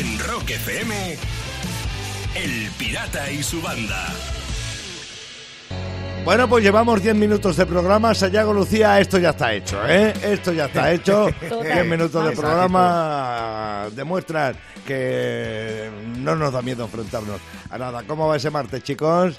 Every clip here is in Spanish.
En Rock FM, El Pirata y su banda. Bueno, pues llevamos 10 minutos de programa. Sayago Lucía, esto ya está hecho, ¿eh? Esto ya está hecho. 10 minutos de programa demuestran que no nos da miedo enfrentarnos a nada. ¿Cómo va ese martes, chicos?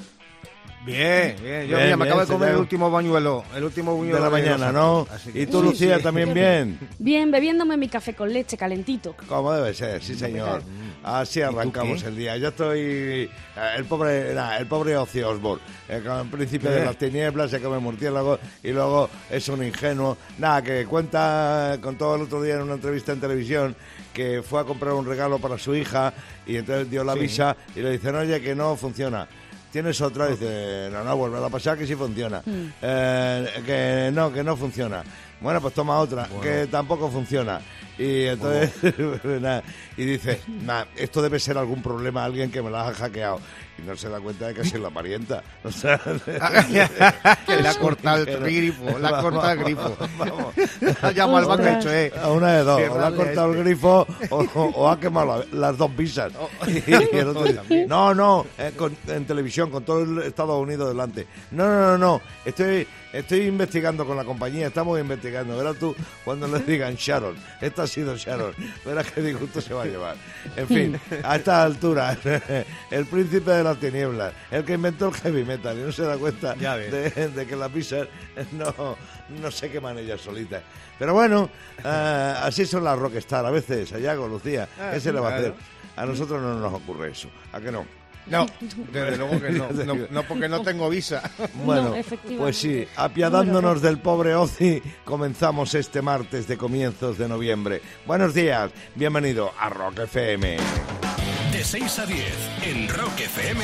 Bien, bien. Yo Bien, mira, me acabo de comer el último bañuelo. El último buñuelo De la mañana, ¿no? Que- Y tú, Lucía, también bien. Bien, bebiéndome mi café con leche calentito. Como debe ser, sí señor. Así arrancamos el día. Yo estoy eh, el pobre, nah, el pobre Ozzy Osbourne, eh, con el príncipe de las tinieblas, se come murciélago y luego es un ingenuo. Nada, que cuenta, contó el otro día en una entrevista en televisión que fue a comprar un regalo para su hija y entonces dio la visa y le dicen, oye, que no funciona. ¿Tienes otra? Dice, no, no, vuelve a pasar que sí funciona. Eh, que no, que no funciona. Bueno, pues toma otra, que tampoco funciona. Y entonces, nada, y dice, nah, esto debe ser algún problema, alguien que me la ha hackeado. Y no se da cuenta de que es la parienta. O sea, Que le ha cortado el grifo, le ha cortado el grifo. vamos. Ha llamado al banco dicho, eh. A una de dos, o le ha cortado el este. grifo o, o- o ha quemado la- las dos visas. Y el otro dice, no, no, eh, con- en televisión, con todo el Estados Unidos delante. No, no, no, no, estoy, estoy investigando con la compañía, estamos investigando. Verás tú cuando le digan Sharon, esta ha sido Sharon, verás qué disgusto se va a llevar. En fin, a esta altura, el príncipe de las tinieblas, el que inventó el heavy metal y no se da cuenta de, de que las pizzas no, no se queman ellas solitas. Pero bueno, eh, así son las rockstar a veces, Sayago, Lucía. Ah, ¿Qué se le va a hacer? A nosotros no nos ocurre eso. ¿A qué no? No, desde luego que no. No, no porque no tengo visa. Bueno, pues sí, apiadándonos del pobre Ozzy, comenzamos este martes de comienzos de noviembre. Buenos días, bienvenido a Rock FM. De 6 a 10, en Rock FM,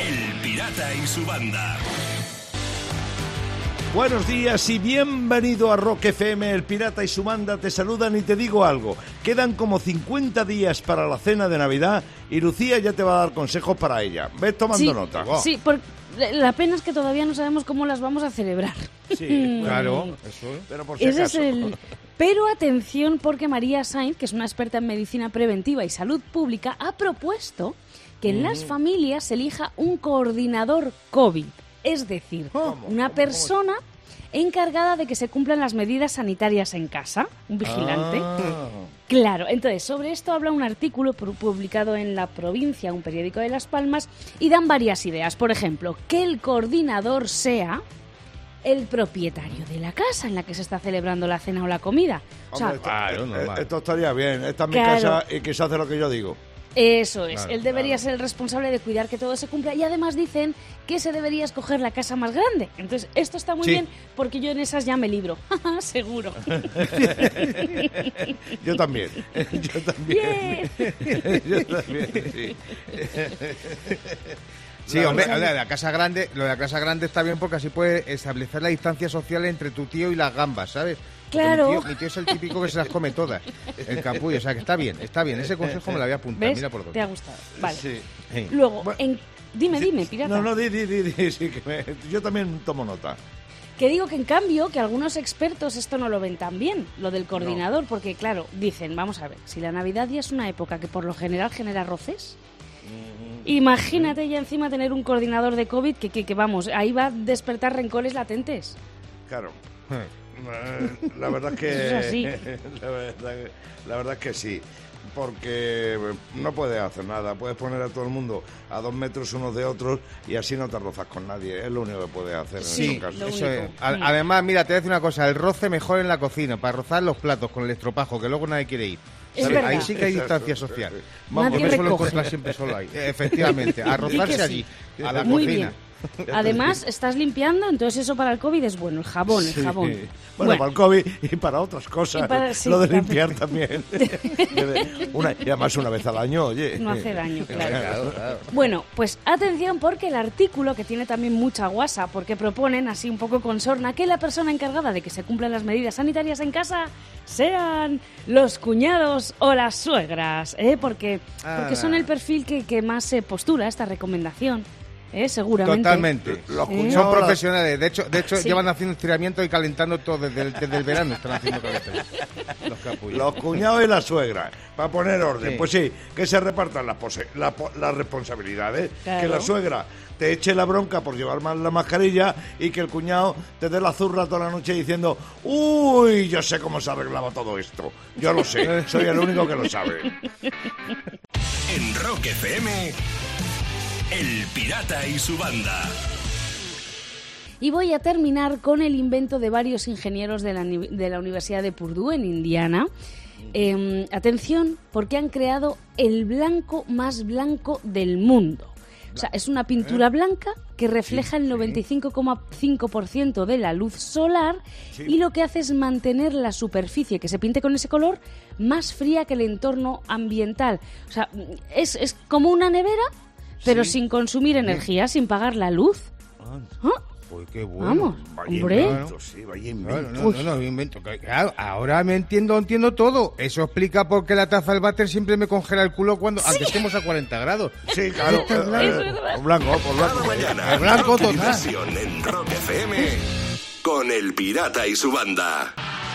El Pirata y su banda. Buenos días y bienvenido a Rock FM. El Pirata y su banda te saludan y te digo algo. Quedan como 50 días para la cena de Navidad y Lucía ya te va a dar consejos para ella. Ves tomando sí, nota. Sí, por- la pena es que todavía no sabemos cómo las vamos a celebrar. Sí, Claro, eso. pero por si Ese es el... Pero atención porque María Sainz, que es una experta en medicina preventiva y salud pública, ha propuesto que en Mm. las familias se elija un coordinador COVID. Es decir, una persona encargada de que se cumplan las medidas sanitarias en casa, un vigilante. Ah. Claro, entonces sobre esto habla un artículo pu- publicado en La Provincia, un periódico de Las Palmas, y dan varias ideas. Por ejemplo, que el coordinador sea el propietario de la casa en la que se está celebrando la cena o la comida. O sea, Hombre, esto, Claro, eh, esto estaría bien. Esta es mi Claro. casa y que se hace lo que yo digo. eso es. Claro, Él debería ser el responsable de cuidar que todo se cumpla y además dicen que se debería escoger la casa más grande. Entonces, esto está muy Sí. bien porque yo en esas ya me libro. Seguro. Yo también. Yo también. Yo también, sí. Sí, La hombre, de la casa grande, lo de la casa grande está bien porque así puede establecer la distancia social entre tu tío y las gambas, ¿sabes? Claro. Mi tío, mi tío es el típico que se las come todas, el capullo, o sea que está bien, está bien. Ese consejo me lo voy a apuntar, ¿Ves? mira por Te ha dónde. gustado. Vale. Sí. Luego, Bueno. en... dime, dime, pirata. No, no, di, di, di, di, sí, que me- yo también tomo nota. Que digo que en cambio que algunos expertos esto no lo ven tan bien, lo del coordinador, porque claro, dicen, vamos a ver, si la Navidad ya es una época que por lo general genera roces, imagínate ya encima tener un coordinador de COVID que, que, que, vamos, ahí va a despertar rencores latentes. Claro. Eh, La verdad es que. Eso es así. La verdad, la verdad es que sí. Porque no puedes hacer nada. Puedes poner a todo el mundo a dos metros unos de otros y así no te rozas con nadie. Es lo único que puedes hacer en Sí, estos casos. lo eso único. es. A- Mm. Además, mira, te voy a decir una cosa, el roce mejor en la cocina, para rozar los platos con el estropajo, que luego nadie quiere ir. Es ¿Sabes? verdad. Ahí sí que hay Exacto. distancia social. Nadie Vamos, yo me suelo recoge. encontrar siempre solo ahí. Efectivamente, a rozarse sí. allí, a la Muy cocina. bien. Además, estás limpiando, entonces eso para el COVID es bueno, el jabón, el jabón. Bueno, para el COVID y para otras cosas. Para- sí, lo de limpiar también. Una, y además una vez al año, oye. No hace daño, claro. Claro, claro. Bueno, pues atención porque el artículo, que tiene también mucha guasa, porque proponen así un poco con sorna que la persona encargada de que se cumplan las medidas sanitarias en casa sean los cuñados o las suegras, ¿eh? porque, porque Ah. son el perfil que, que más se postula esta recomendación. ¿Eh? seguramente. Totalmente. Los Son profesionales. De hecho, de hecho Sí. llevan haciendo estiramiento y calentando todo desde el, desde el verano. Están haciendo calentamiento. Los capullos. Los cuñados y la suegra, para poner orden. Sí. Pues sí, que se repartan las, pose- la po- las responsabilidades. Claro. Que la suegra te eche la bronca por llevar mal la mascarilla y que el cuñado te dé la zurra toda la noche diciendo, uy, yo sé cómo se arreglaba todo esto. Yo lo sé, soy el único que lo sabe. En Rock FM, El Pirata y su banda. Y voy a terminar con el invento de varios ingenieros de la, uni- de la Universidad de Purdue en Indiana. Eh, atención, porque han creado el blanco más blanco del mundo. O sea, es una pintura blanca que refleja el 95,5% de la luz solar y lo que hace es mantener la superficie que se pinte con ese color más fría que el entorno ambiental. O sea, es, es como una nevera, pero sin consumir energía, sin pagar la luz. ¿Ah? Uy, qué bueno. Vamos, Vaya hombre. invento, sí, vaya invento. Claro, no, no, no, invento. Claro, ahora me entiendo, entiendo todo. Eso explica por qué la taza del váter siempre me congela el culo cuando, aunque estemos a 40 grados. Sí, claro. Esto es blanco. eh, eh, blanco, por blanco. Mañana, blanco total. en Rock FM con El Pirata y su banda.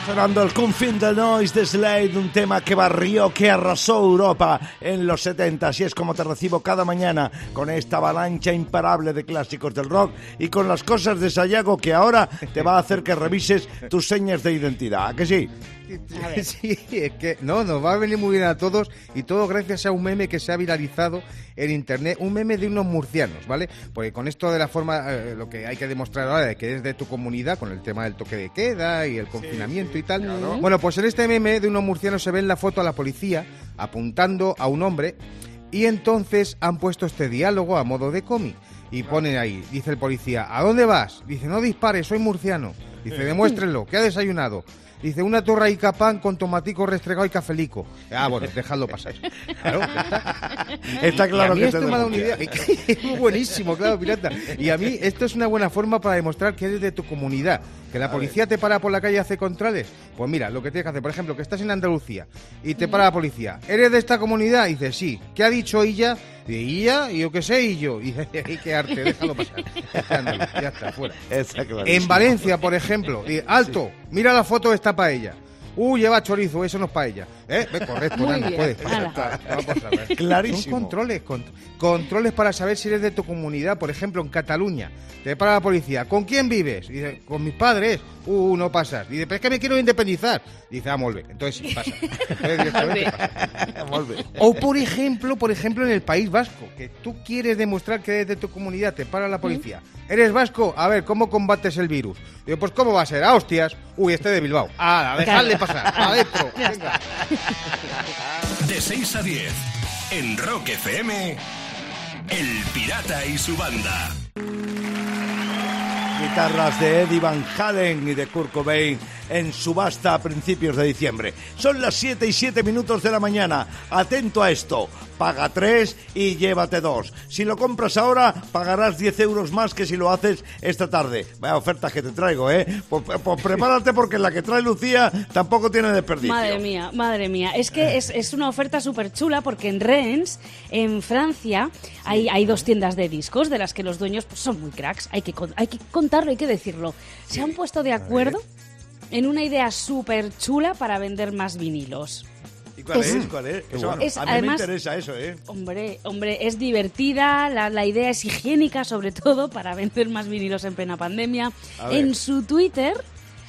Sonando el Confín de Noise de Slade, un tema que barrió, que arrasó Europa en los 70. Así es como te recibo cada mañana con esta avalancha imparable de clásicos del rock y con las cosas de Sayago que ahora te va a hacer que revises tus señas de identidad. ¿A que sí? Sí, es que no, nos va a venir muy bien a todos y todo gracias a un meme que se ha viralizado en internet, un meme de unos murcianos, ¿vale? Porque con esto de la forma, eh, lo que hay que demostrar ahora de que es de tu comunidad, con el tema del toque de queda y el confinamiento y tal. Bueno, pues en este meme de unos murcianos se ve en la foto a la policía apuntando a un hombre y entonces han puesto este diálogo a modo de cómic. Y ponen ahí, dice el policía, ¿a dónde vas? Dice, no dispares, soy murciano. Dice, demuéstrenlo, ¿qué ha desayunado? Dice, una torraica pan con tomatico restregado y cafelico. Ah, bueno, dejadlo pasar. Claro, está. Y claro a mí que esto me ha dado una idea. Es buenísimo, claro, pirata. Y a mí esto es una buena forma para demostrar que eres de tu comunidad. Que la policía te para por la calle y hace controles. Pues mira, lo que tienes que hacer, por ejemplo, que estás en Andalucía y te para la policía. ¿Eres de esta comunidad? Y dices, sí. ¿Qué ha dicho ella? ¿y ella? ¿Y yo qué sé? Y yo. Y dice, "Ay, qué arte, déjalo pasar. Andaluz, ya está, fuera. Está. En Valencia, por ejemplo, dice, alto, mira la foto, está para ella. Uh, lleva chorizo, eso no es para ella. ¿Eh? Correcto, bien, puedes. Vamos a ver. Clarísimo. Son controles, cont- controles para saber si eres de tu comunidad. Por ejemplo, en Cataluña, te para la policía. ¿Con quién vives? Dice, con mis padres. Uh, no pasas. Dice, pero es que me quiero independizar. Dice, ah, bien. Entonces sí, pasa. Entonces. O por ejemplo, por ejemplo en el País Vasco, que tú quieres demostrar que eres de tu comunidad, te para la policía. ¿Eres vasco? A ver, ¿cómo combates el virus? Digo, pues ¿cómo va a ser? A hostias. Uy, este de Bilbao. Ah, dejadle pasar. Adentro. Venga. De 6 a 10 en Rock FM, El Pirata y su banda. Guitarras de Eddie Van Halen y de Kurt Cobain en subasta a principios de diciembre. Son las 7 y 7 minutos de la mañana. Atento a esto. Paga 3 y llévate 2. Si lo compras ahora, pagarás 10 euros más que si lo haces esta tarde. Vaya ofertas que te traigo, ¿eh? Pues, pues prepárate porque la que trae Lucía tampoco tiene desperdicio. Madre mía, madre mía. Es que es, es una oferta súper chula porque en Rennes, en Francia, hay, hay dos tiendas de discos de las que los dueños pues, son muy cracks. Hay que, hay que contarlo, hay que decirlo. Se han puesto de acuerdo en una idea súper chula para vender más vinilos. ¿Y cuál Es- es? ¿Cuál es? Eso, bueno. Es, a mí además- me interesa eso, ¿eh? Hombre, hombre, es divertida, la, la idea es higiénica sobre todo para vender más vinilos en plena pandemia. En su Twitter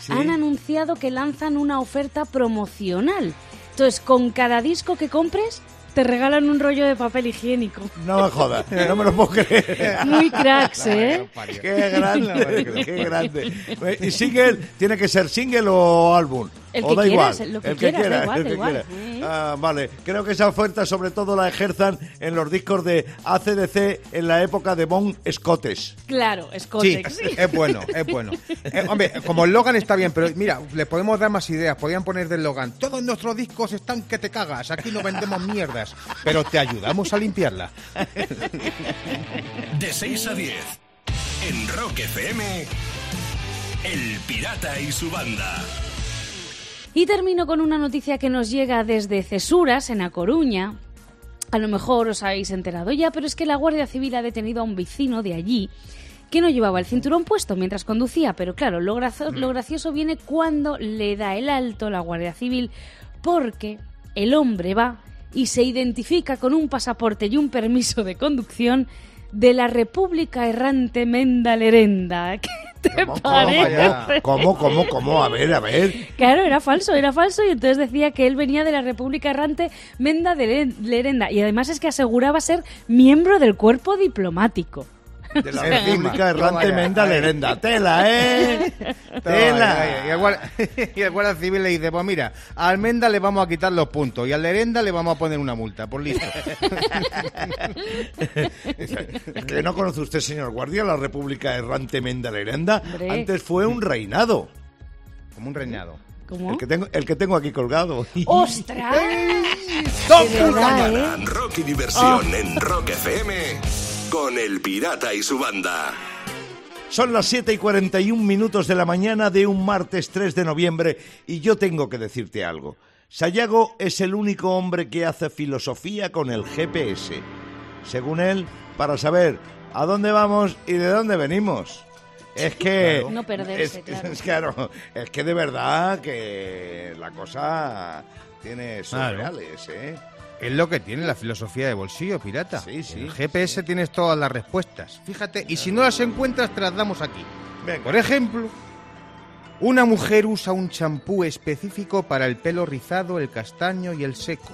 Sí. han anunciado que lanzan una oferta promocional. Entonces, con cada disco que compres, te regalan un rollo de papel higiénico. No me jodas, no me lo puedo creer. Muy cracks, ¿eh? Qué grande, qué grande. ¿Y single tiene que ser single o álbum? El o que da quieras, igual. lo que el que da quiera, igual, el da que igual. quiera. Ah, vale, creo que esa oferta sobre todo la ejerzan en los discos de ACDC en la época de Bon Scottes. Claro, Sí, Scotex. sí. es bueno, es bueno. Eh, hombre, como el Logan está bien, pero mira, le podemos dar más ideas. Podrían poner del Logan. Todos nuestros discos están que te cagas. Aquí no vendemos mierdas, pero te ayudamos a limpiarla. De 6 a 10 en Rock FM, El Pirata y su banda. Y termino con una noticia que nos llega desde Cesuras, en A Coruña. A lo mejor os habéis enterado ya, pero es que la Guardia Civil ha detenido a un vecino de allí que no llevaba el cinturón puesto mientras conducía, pero claro, lo, grazo- lo gracioso viene cuando le da el alto la Guardia Civil, porque el hombre va y se identifica con un pasaporte y un permiso de conducción de la República Errante Menda Lerenda. ¿Qué te ¿Cómo, parece? ¿Cómo, cómo, cómo? A ver, a ver. Claro, era falso, era falso y entonces decía que él venía de la República Errante Menda de Le- Lerenda y además es que aseguraba ser miembro del cuerpo diplomático. De la. República Errante Menda. Lerenda. Tela, ¿eh? Tela. Y el, guardia, y el guardia civil le dice, pues mira, a Almenda le vamos a quitar los puntos y al Lerenda le vamos a poner una multa, por listo. Es que no conoce usted, señor guardia, la República Errante Menda Lerenda. Antes fue un reinado. Como un reinado. ¿Cómo? El que tengo, el que tengo aquí colgado. ¡Ostras! ¡Top! De verdad, ¿eh? Rock y diversión en Rock FM con El Pirata y su banda. Son las 7 y 41 minutos de la mañana de un martes 3 de noviembre y yo tengo que decirte algo. Sayago es el único hombre que hace filosofía con el GPS. Según él, para saber a dónde vamos y de dónde venimos. Es que... No perderse, es, claro. es claro, es que de verdad que la cosa tiene sus Claro. reales, ¿eh? Es lo que tiene la filosofía de bolsillo, pirata. Sí, sí. En el GPS tienes todas las respuestas. Fíjate, y si no las encuentras, te las damos aquí. Venga. Por ejemplo, una mujer usa un champú específico para el pelo rizado, el castaño y el seco.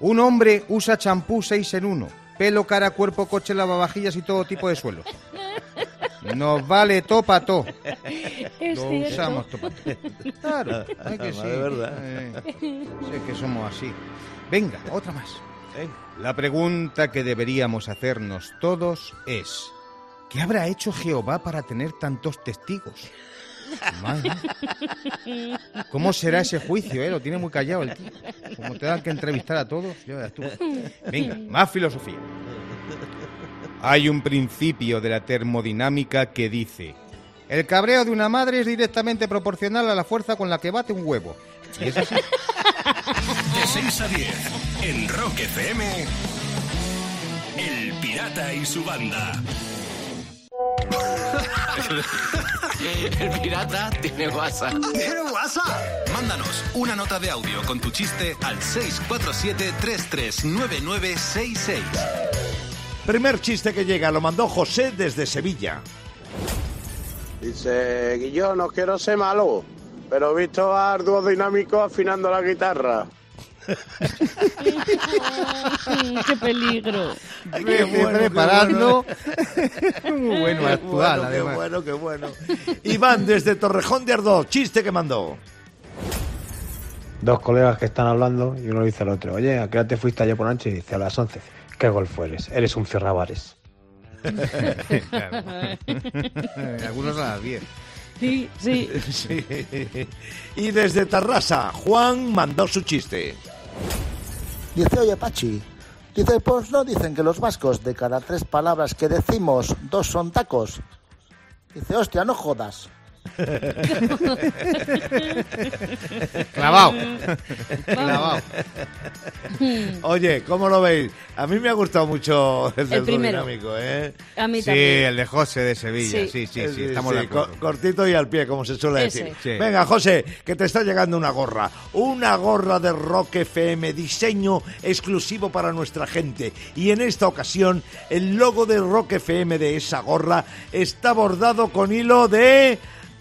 Un hombre usa champú 6 en 1. Pelo, cara, cuerpo, coche, lavavajillas y todo tipo de suelos. Nos vale topa to. Es Lo cierto. usamos topa to. Claro, hay que sí. De verdad. Eh, sé que somos así. Venga, otra más. La pregunta que deberíamos hacernos todos es: ¿qué habrá hecho Jehová para tener tantos testigos? Madre mía. ¿Cómo será ese juicio? Eh? Lo tiene muy callado el tío. Como te dan que entrevistar a todos, ya verás tú. Venga, más filosofía. Hay un principio de la termodinámica que dice: el cabreo de una madre es directamente proporcional a la fuerza con la que bate un huevo. Y es así. De 6 a 10 en Rock FM. El Pirata y su banda. El pirata tiene WhatsApp. ¿Tiene WhatsApp? Mándanos una nota de audio con tu chiste al 647-339966. Primer chiste que llega lo mandó José desde Sevilla. Dice, Guillón, no quiero ser malo, pero he visto a dúo dinámico afinando la guitarra. ¡Qué peligro! Ay, Me estoy preparando. Muy bueno, Qué actual, bueno, qué bueno, qué bueno. Iván desde Torrejón de Ardoz, chiste que mandó. Dos colegas que están hablando y uno dice al otro, oye, ¿a qué hora te fuiste ayer por la noche? Y dice, a las 11. ¿Qué golfo eres? Eres un fierrabares. Claro. Algunos a las 10. Sí, sí. Sí. Y desde Tarrasa, Juan mandó su chiste. Dice, oye, Pachi. Dice, pues no dicen que los vascos, de cada tres palabras que decimos, dos son tacos. Dice, hostia, no jodas. Clavado. Clavado. Oye, ¿cómo lo veis? A mí me ha gustado mucho el del primero. dinámico, ¿eh? A mí Sí, también. el de José de Sevilla. Sí. Sí, sí, sí, Sí, estamos sí, co- cortito y al pie, como se suele Ese. decir. Sí. Venga, José, que te está llegando una gorra. Una gorra de Rock FM, diseño exclusivo para nuestra gente. Y en esta ocasión, el logo de Rock FM de esa gorra está bordado con hilo de...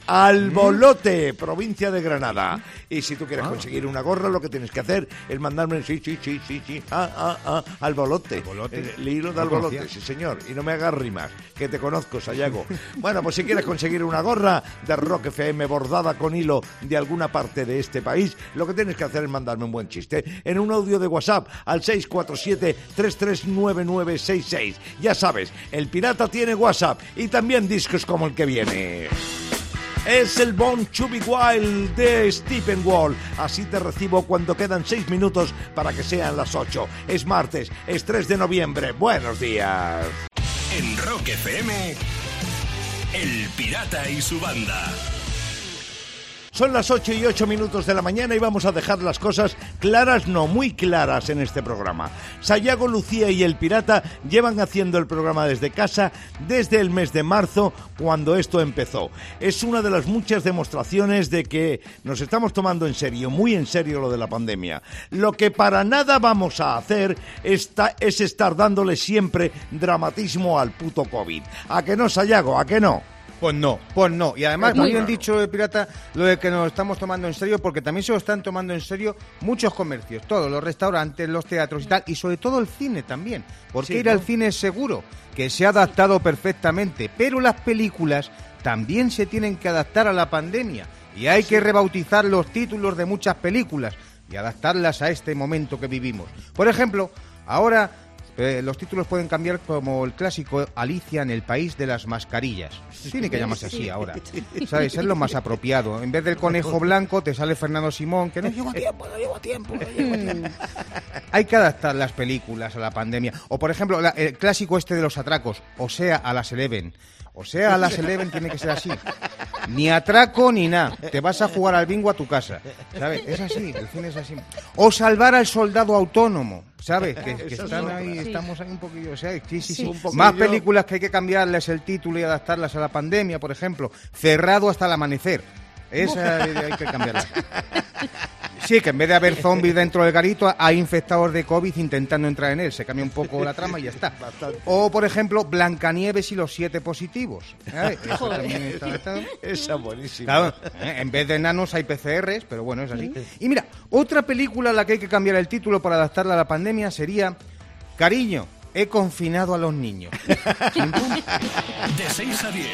Albolote, provincia de Granada. Y si tú quieres conseguir una gorra, lo que tienes que hacer es mandarme sí, sí, sí, sí, sí, ah, ah, ah, albolote. Albolote. El, el hilo de albolote, conocía. sí señor. Y no me hagas rimas, que te conozco, Sayago. Bueno, pues si quieres conseguir una gorra de Rock FM bordada con hilo de alguna parte de este país, lo que tienes que hacer es mandarme un buen chiste en un audio de WhatsApp al 647-339966. Ya sabes, el pirata tiene WhatsApp y también discos como el que viene. Es el Bon Chubby Wild de Stephen Wall. Así te recibo cuando quedan seis minutos para que sean las ocho. Es martes, es 3 de noviembre. Buenos días. En Rock FM. El Pirata y su banda. Son las 8 y 8 minutos de la mañana y vamos a dejar las cosas claras, no muy claras en este programa. Sayago, Lucía y el Pirata llevan haciendo el programa desde casa desde el mes de marzo, cuando esto empezó. Es una de las muchas demostraciones de que nos estamos tomando en serio, muy en serio lo de la pandemia. Lo que para nada vamos a hacer está, es estar dándole siempre dramatismo al puto COVID. ¿A que no, Sayago? ¿A que no? Pues no, pues no. Y además, Muy bien claro. dicho, eh, Pirata, lo de que nos estamos tomando en serio, porque también se lo están tomando en serio muchos comercios, todos, los restaurantes, los teatros y tal, y sobre todo el cine también. Porque Sí, ir ¿no? al cine es seguro, que se ha adaptado perfectamente, pero las películas también se tienen que adaptar a la pandemia. Y hay que rebautizar los títulos de muchas películas y adaptarlas a este momento que vivimos. Por ejemplo, ahora eh, los títulos pueden cambiar como el clásico Alicia en el país de las mascarillas. Tiene que llamarse así ahora. ¿Sabes? Es lo más apropiado. En vez del conejo blanco te sale Fernando Simón, que no llevo a tiempo, no llevo a tiempo, no llevo a tiempo. Hay que adaptar las películas a la pandemia. O, por ejemplo, la- el clásico este de los atracos, o sea, a las Eleven. O sea, a las Eleven tiene que ser así. Ni atraco ni nada. Te vas a jugar al bingo a tu casa. ¿Sabes? Es así, el cine es así. O salvar al soldado autónomo. ¿Sabes? Que, están ahí, Sí. estamos ahí un poquillo. O sea, sí, sí. Un. Más películas que hay que cambiarles el título y adaptarlas a la pandemia, por ejemplo. Cerrado hasta el amanecer. Esa hay que cambiarla. Sí, que en vez de haber zombies dentro del garito, hay infectados de COVID intentando entrar en él. Se cambia un poco la trama y ya está. Bastante. O, por ejemplo, Blancanieves y los siete positivos. adaptado. Esa buenísima. Claro, ¿eh? en vez de enanos hay PCRs, pero bueno, es así. Y mira, otra película a la que hay que cambiar el título para adaptarla a la pandemia sería Cariño, he confinado a los niños. De 6 a 10.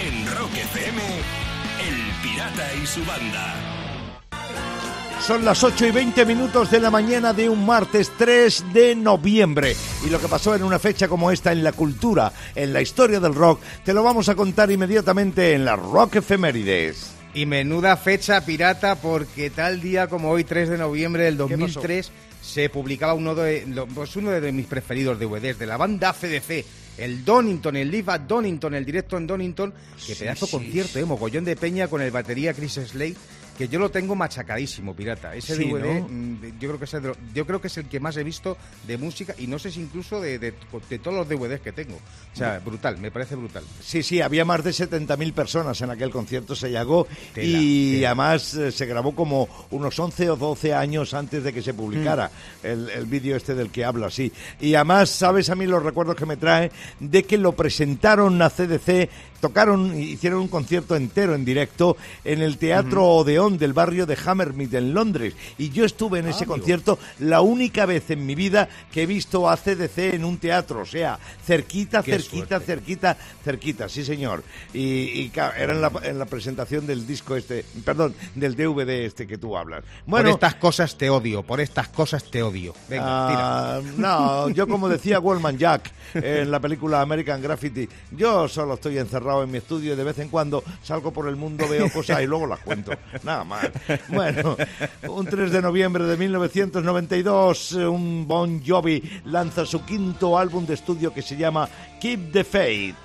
En Rock FM, El Pirata y su banda. Son las 8 y 20 minutos de la mañana de un martes 3 de noviembre. Y lo que pasó en una fecha como esta en la cultura, en la historia del rock, te lo vamos a contar inmediatamente en las Rock Efemérides. Y menuda fecha pirata porque tal día como hoy, 3 de noviembre del 2003, se publicaba uno de, lo- pues uno de mis preferidos DVDs de la banda ACDC. El Donington, el Live at Donington, el directo en Donington, que pedazo concierto, eh, mogollón de peña con el batería Chris Slade, que yo lo tengo machacadísimo, pirata. Ese Sí, DVD, ¿no? mm, yo creo que es el, yo creo que es el que más he visto de música y no sé si incluso de, de- de todos los DVDs que tengo. O sea, brutal, me parece brutal. Sí, sí, había más de 70.000 personas en aquel concierto, se llegó Tela, y tela. además eh, se grabó como unos 11 o 12 años antes de que se publicara Mm. el, el vídeo este del que hablo, sí. Y además, sabes a mí los recuerdos que me trae de que lo presentaron a CDC, tocaron, hicieron un concierto entero en directo en el Teatro Del barrio de Hammersmith en Londres. Y yo estuve Ah, en ese concierto la única vez en mi vida que he visto a CDC en un teatro, o sea, cerquita, Qué cerquita, suerte. cerquita, cerquita, sí señor. Y, era en la, en la presentación del disco este, perdón, del DVD este que tú hablas. por estas cosas te odio, por estas cosas te odio. Venga, tira. Ah, no, yo como decía Wallman Jack en la película American Graffiti, yo solo estoy encerrado en mi estudio y de vez en cuando salgo por el mundo, veo cosas y luego las cuento. Nada Bueno, un 3 de noviembre de 1992, eh, un Bon Jovi lanza su quinto álbum de estudio que se llama Keep the Faith.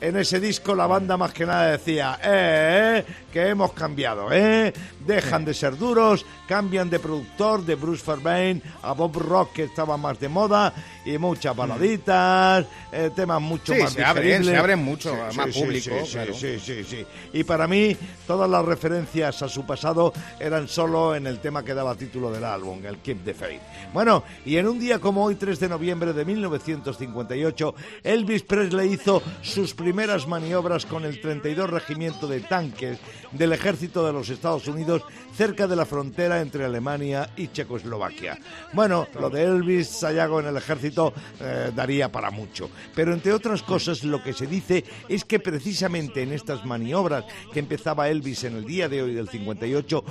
En ese disco la banda más que nada decía, eh, eh, que hemos cambiado, eh, dejan de ser duros, cambian de productor, de Bruce Fairbairn a Bob Rock que estaba más de moda y muchas baladitas, eh, temas mucho Sí, más se abren, se abren mucho más público, Sí, sí, claro. sí, sí, sí. Y para mí todas las referencias a su pasado eran solo en el tema que daba título del álbum, el Keep the Faith. Bueno, y en un día como hoy, 3 de noviembre de 1958, Elvis Presley hizo sus primeras maniobras con el 32 Regimiento de Tanques del Ejército de los Estados Unidos cerca de la frontera entre Alemania y Checoslovaquia. Bueno, lo de Elvis Sayago en el ejército eh, daría para mucho, pero entre otras cosas lo que se dice es que precisamente en estas maniobras que empezaba Elvis en el día de hoy del 58,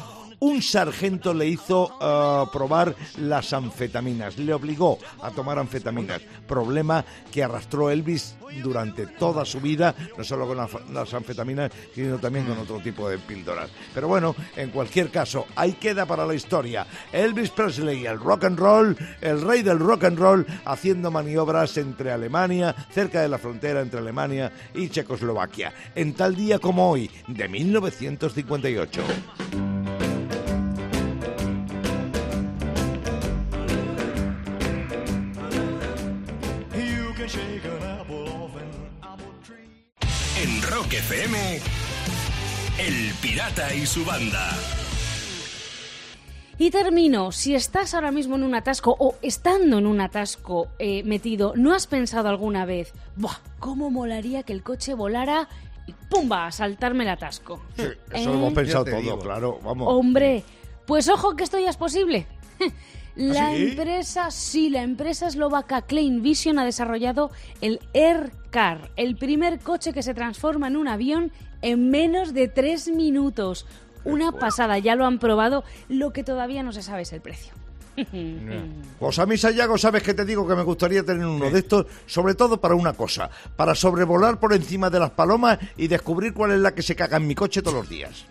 un sargento le hizo uh, probar las anfetaminas, le obligó a tomar anfetaminas, problema que arrastró Elvis durante toda su vida, no solo con las anfetaminas, sino también con otro tipo de píldoras. Pero bueno, en cualquier caso, ahí queda para la historia. Elvis Presley, el rock and roll, el rey del rock and roll, haciendo maniobras entre Alemania, cerca de la frontera entre Alemania y Checoslovaquia, en tal día como hoy, de 1958. En Rock FM, El Pirata y su banda. Y termino, si estás ahora mismo en un atasco o estando en un atasco eh, metido, ¿no has pensado alguna vez, Buah, cómo molaría que el coche volara y ¡pumba! a saltarme el atasco? Sí, eso lo hemos ¿Eh? pensado todo, claro, vamos. Hombre, pues ojo que esto ya es posible. La ¿Ah, sí? empresa, sí, la empresa eslovaca Klein Vision ha desarrollado el Air Car, el primer coche que se transforma en un avión en menos de tres minutos. Una pasada, ya lo han probado, lo que todavía no se sabe es el precio. Pues a mí, Sayago, sabes que te digo que me gustaría tener uno de estos, sobre todo para una cosa, para sobrevolar por encima de las palomas y descubrir cuál es la que se caga en mi coche todos los días.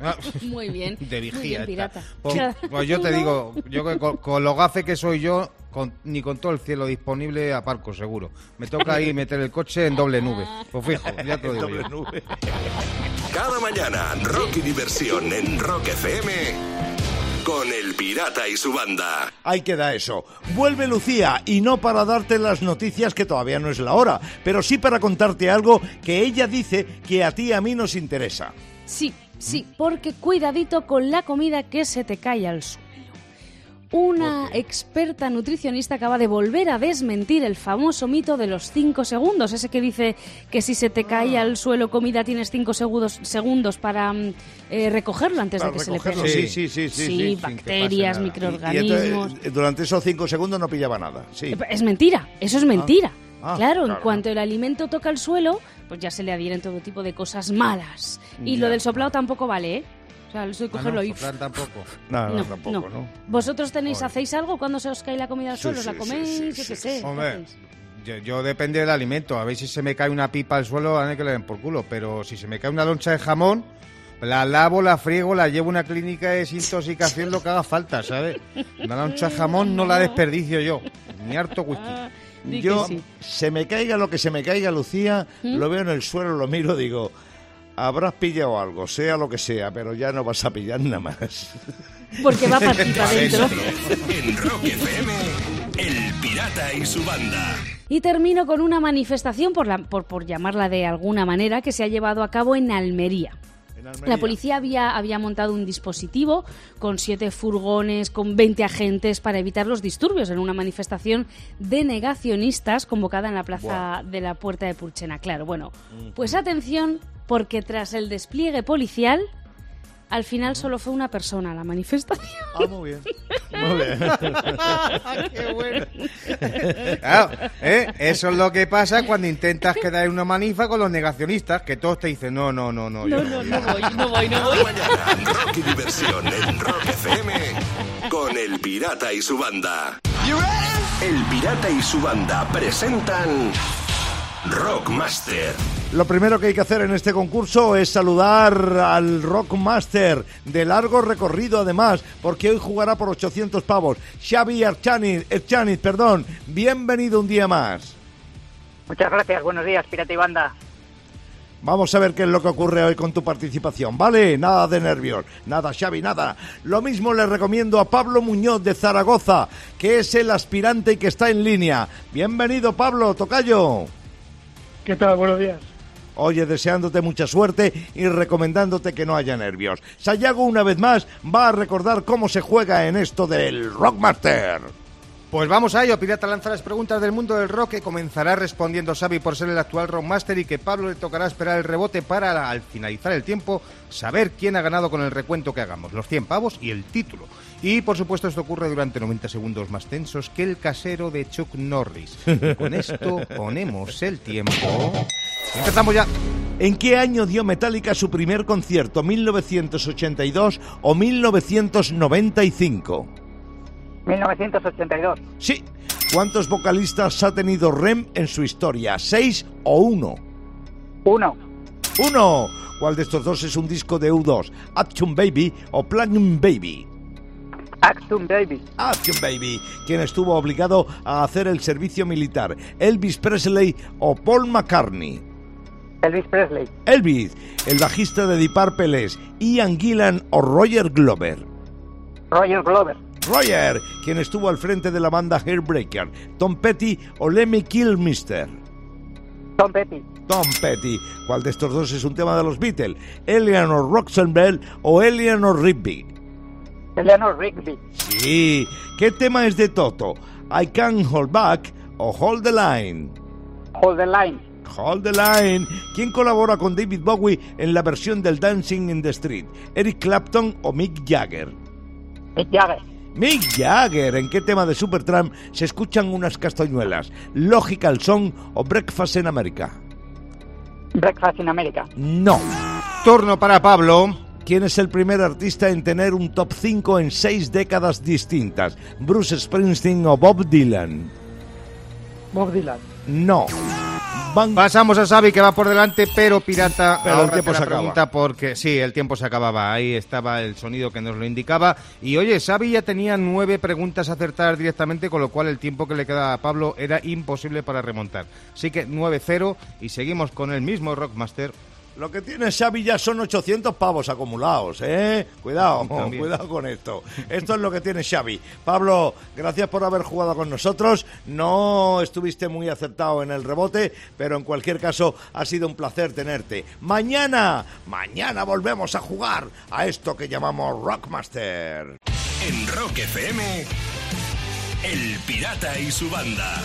Ah, Muy bien. de muy vigía. bien, está. pirata. Pues, pues yo te digo, yo que con, con lo gafe que soy yo, con- ni con todo el cielo disponible aparco seguro. Me toca ahí meter el coche en doble nube. Pues fijo, ya te lo digo. Cada mañana, rock y diversión en Rock FM con El Pirata y su banda. Ahí queda eso. Vuelve Lucía y no para darte las noticias que todavía no es la hora, pero sí para contarte algo que ella dice que a ti y a mí nos interesa. Sí, sí, porque cuidadito con la comida que se te cae al suelo. Una experta nutricionista acaba de volver a desmentir el famoso mito de los 5 segundos, ese que dice que si se te cae al suelo comida tienes 5 segundos, segundos para mm, eh, recogerlo antes Para de que recogerlo, se le pegue. sí, sí, sí, sí, Sí, sí, bacterias. Y microorganismos. entonces, durante esos cinco segundos no pillaba nada. Sí. Es mentira, eso es mentira. Ah, claro, en cuanto el alimento toca el suelo, pues ya se le adhieren todo tipo de cosas malas. Y lo del soplado tampoco vale, ¿eh? Sea, eso hay que Ah, cogerlo no, y... tampoco. No, no, No, tampoco, no. ¿no? ¿Vosotros tenéis, Joder. hacéis algo cuando se os cae la comida al Sí, suelo? ¿Os la sí, coméis? sí, sí, Yo qué sí, sé. ¿qué Hombre, yo, yo depende del alimento. A ver si se me cae una pipa al suelo, a ver que le den por culo. Pero si se me cae una loncha de jamón, la lavo, la friego, la llevo a una clínica de desintoxicación, lo que haga falta, ¿sabes? Una loncha de jamón no la desperdicio yo. Ni harto whisky. Que Yo, sí. se me caiga lo que se me caiga, Lucía, lo veo en el suelo, lo miro, digo, habrás pillado algo, sea lo que sea, pero ya no vas a pillar nada más. Porque va para ti, para adentro. En Rock FM, El Pirata y su banda. Y termino con una manifestación, por, la, por, por llamarla de alguna manera, que se ha llevado a cabo en Almería. La policía había, había montado un dispositivo con siete furgones, con 20 agentes para evitar los disturbios en una manifestación de negacionistas convocada en la plaza de la Puerta de Purchena. Claro, bueno, pues atención, porque tras el despliegue policial, al final solo fue una persona la manifestación. Ah, muy bien. Muy bien. ¡Qué bueno! Claro, ¿eh? Eso es lo que pasa cuando intentas quedar en una manifa con los negacionistas, que todos te dicen, no, no, no, no. yo No, no, no voy, no voy, no voy. Mañana, rock y diversión en Rock FM con El Pirata y su banda. El Pirata y su banda presentan Rockmaster. Lo primero que hay que hacer en este concurso es saludar al Rockmaster de largo recorrido además, porque hoy jugará por 800 pavos. Xavi Archaniz, Archaniz, perdón, bienvenido un día más. Muchas gracias, buenos días, Pirata y Banda. Vamos a ver qué es lo que ocurre hoy con tu participación, ¿vale? Nada de nervios, nada, Xavi, nada. Lo mismo le recomiendo a Pablo Muñoz de Zaragoza, que es el aspirante y que está en línea. Bienvenido, Pablo, tocayo. ¿Qué tal? Buenos días. Oye, deseándote mucha suerte y recomendándote que no haya nervios. Sayago, una vez más, va a recordar cómo se juega en esto del Rockmaster. Pues vamos a ello, Pirata lanza las preguntas del mundo del rock que comenzará respondiendo Xavi por ser el actual rockmaster y que Pablo le tocará esperar el rebote para al finalizar el tiempo saber quién ha ganado con el recuento que hagamos, los 100 pavos y el título. Y por supuesto esto ocurre durante 90 segundos más tensos que el casero de Chuck Norris. Y con esto ponemos el tiempo. Empezamos ya. ¿En qué año dio Metallica su primer concierto? ¿1982 o 1995? 1982. Sí. ¿Cuántos vocalistas ha tenido Rem en su historia? ¿Seis o uno? Uno. Uno. ¿Cuál de estos dos es un disco de U2? Action Baby o Platinum Baby? Action Baby. Action Baby. ¿Quién estuvo obligado a hacer el servicio militar? ¿Elvis Presley o Paul McCartney? Elvis Presley. Elvis. El bajista de Deep Purple es Ian Gillan o Roger Glover. Roger Glover. Roger, quien estuvo al frente de la banda Hairbreaker, Tom Petty o Lemmy Kilmister. Tom Petty. Tom Petty. ¿Cuál de estos dos es un tema de los Beatles? ¿Eleanor Roxanne o Eleanor Rigby? Eleanor Rigby. Sí. ¿Qué tema es de Toto? ¿I Can't Hold Back o Hold the Line? Hold the Line. Hold the Line. ¿Quién colabora con David Bowie en la versión del Dancing in the Street? ¿Eric Clapton o Mick Jagger? Mick Jagger. Mick Jagger, ¿en qué tema de Supertramp se escuchan unas castañuelas? ¿Logical Song o Breakfast in America? Breakfast in America. No. Turno para Pablo. ¿Quién es el primer artista en tener un top 5 en seis décadas distintas? ¿Bruce Springsteen o Bob Dylan? Bob Dylan. No. Van- Pasamos a Xavi que va por delante, pero Pirata Pero el tiempo la se acaba. pregunta porque sí, el tiempo se acababa. Ahí estaba el sonido que nos lo indicaba. Y oye, Xavi ya tenía nueve preguntas acertadas directamente, con lo cual el tiempo que le quedaba a Pablo era imposible para remontar. Así que 9-0 y seguimos con el mismo Rockmaster. Lo que tiene Xavi ya son 800 pavos acumulados, ¿eh? Cuidado, También. cuidado con esto. Esto es lo que tiene Xavi. Pablo, gracias por haber jugado con nosotros. No estuviste muy acertado en el rebote, pero en cualquier caso ha sido un placer tenerte. Mañana, mañana volvemos a jugar a esto que llamamos Rockmaster. En Rock FM, El Pirata y su banda.